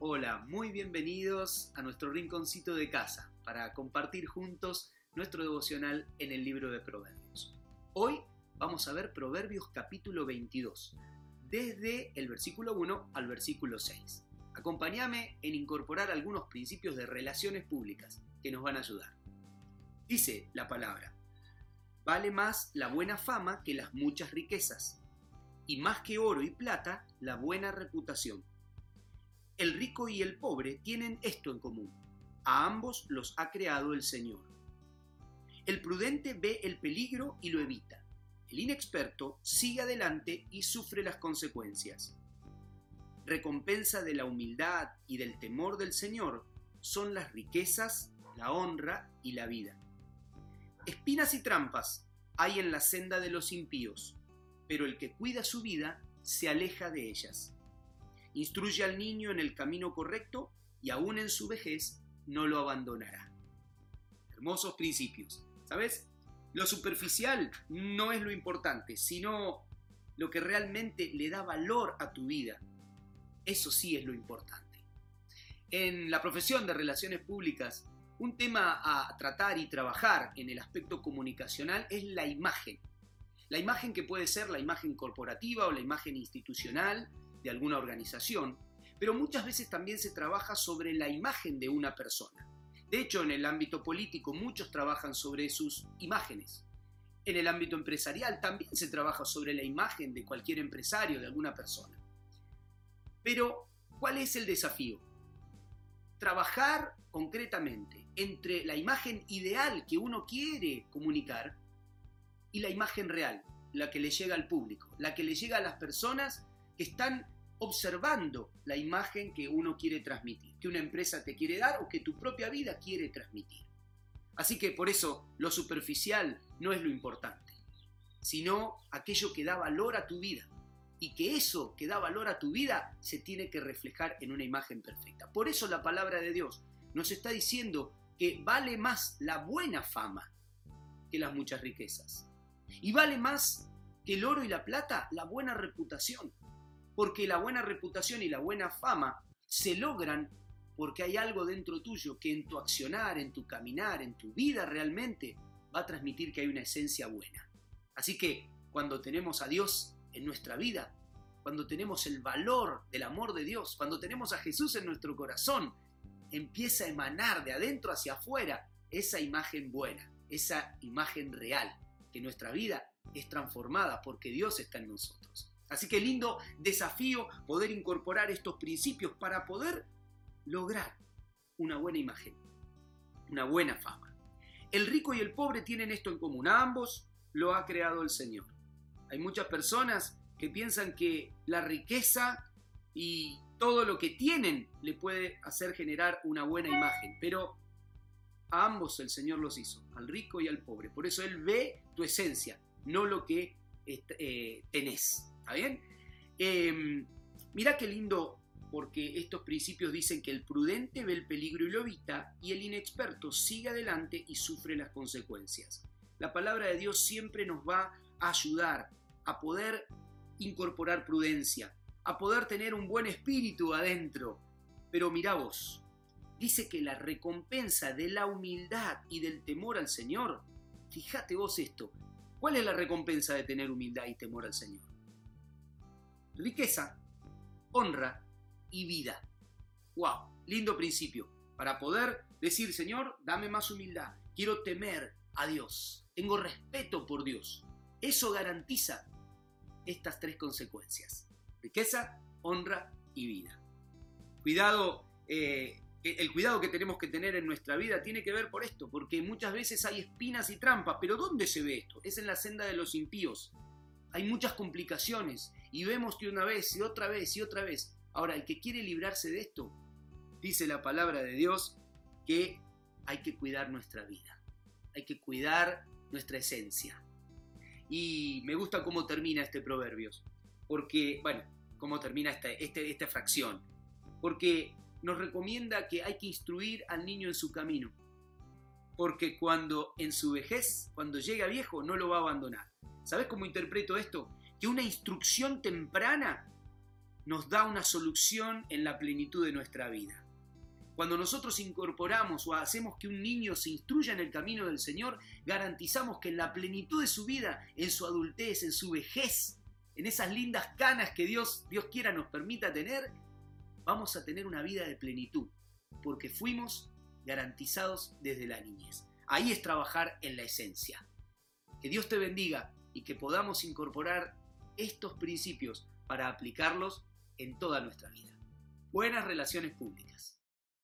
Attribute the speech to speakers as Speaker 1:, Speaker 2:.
Speaker 1: Hola, muy bienvenidos a nuestro rinconcito de casa para compartir juntos nuestro devocional en el libro de Proverbios. Hoy vamos a ver Proverbios capítulo 22, desde el versículo 1 al versículo 6. Acompáñame en incorporar algunos principios de relaciones públicas que nos van a ayudar. Dice la palabra, vale más la buena fama que las muchas riquezas, y más que oro y plata, la buena reputación. El rico y el pobre tienen esto en común. A ambos los ha creado el Señor. El prudente ve el peligro y lo evita. El inexperto sigue adelante y sufre las consecuencias. Recompensa de la humildad y del temor del Señor son las riquezas, la honra y la vida. Espinas y trampas hay en la senda de los impíos, pero el que cuida su vida se aleja de ellas. Instruye al niño en el camino correcto y aún en su vejez no lo abandonará. Hermosos principios. ¿Sabes? Lo superficial no es lo importante, sino lo que realmente le da valor a tu vida. Eso sí es lo importante. En la profesión de relaciones públicas, un tema a tratar y trabajar en el aspecto comunicacional es la imagen. La imagen que puede ser la imagen corporativa o la imagen institucional de alguna organización, pero muchas veces también se trabaja sobre la imagen de una persona. De hecho, en el ámbito político muchos trabajan sobre sus imágenes. En el ámbito empresarial también se trabaja sobre la imagen de cualquier empresario, de alguna persona. Pero, ¿cuál es el desafío? Trabajar concretamente entre la imagen ideal que uno quiere comunicar y la imagen real, la que le llega al público, la que le llega a las personas que están observando la imagen que uno quiere transmitir, que una empresa te quiere dar o que tu propia vida quiere transmitir. Así que por eso lo superficial no es lo importante, sino aquello que da valor a tu vida. Y que eso que da valor a tu vida se tiene que reflejar en una imagen perfecta. Por eso la palabra de Dios nos está diciendo que vale más la buena fama que las muchas riquezas. Y vale más que el oro y la plata la buena reputación porque la buena reputación y la buena fama se logran porque hay algo dentro tuyo que en tu accionar, en tu caminar, en tu vida realmente va a transmitir que hay una esencia buena. Así que cuando tenemos a Dios en nuestra vida, cuando tenemos el valor del amor de Dios, cuando tenemos a Jesús en nuestro corazón, empieza a emanar de adentro hacia afuera esa imagen buena, esa imagen real, que nuestra vida es transformada porque Dios está en nosotros. Así que lindo desafío poder incorporar estos principios para poder lograr una buena imagen, una buena fama. El rico y el pobre tienen esto en común, ambos lo ha creado el Señor. Hay muchas personas que piensan que la riqueza y todo lo que tienen le puede hacer generar una buena imagen, pero a ambos el Señor los hizo, al rico y al pobre. Por eso Él ve tu esencia, no lo que eh, tenés. ¿Está bien? Em, mira qué lindo, porque estos principios dicen que el prudente ve el peligro y lo evita, y el inexperto sigue adelante y sufre las consecuencias. La palabra de Dios siempre nos va a ayudar a poder incorporar prudencia, a poder tener un buen espíritu adentro. Pero mira vos, dice que la recompensa de la humildad y del temor al Señor, fíjate vos esto, ¿cuál es la recompensa de tener humildad y temor al Señor? Riqueza, honra y vida. ¡Wow! Lindo principio. Para poder decir, Señor, dame más humildad. Quiero temer a Dios. Tengo respeto por Dios. Eso garantiza estas tres consecuencias. Riqueza, honra y vida. Cuidado, eh, el cuidado que tenemos que tener en nuestra vida tiene que ver por esto, porque muchas veces hay espinas y trampas, pero ¿dónde se ve esto? Es en la senda de los impíos hay muchas complicaciones y vemos que una vez y otra vez y otra vez. Ahora, el que quiere librarse de esto, dice la palabra de Dios que hay que cuidar nuestra vida, hay que cuidar nuestra esencia. Y me gusta cómo termina este proverbio, porque, bueno, cómo termina esta, este, esta fracción, porque nos recomienda que hay que instruir al niño en su camino, porque cuando en su vejez, cuando llega viejo, no lo va a abandonar. ¿Sabes cómo interpreto esto? Que una instrucción temprana nos da una solución en la plenitud de nuestra vida. Cuando nosotros incorporamos o hacemos que un niño se instruya en el camino del Señor, garantizamos que en la plenitud de su vida, en su adultez, en su vejez, en esas lindas canas que Dios, Dios quiera nos permita tener, vamos a tener una vida de plenitud, porque fuimos garantizados desde la niñez. Ahí es trabajar en la esencia. Que Dios te bendiga y que podamos incorporar estos principios para aplicarlos en toda nuestra vida. Buenas relaciones públicas.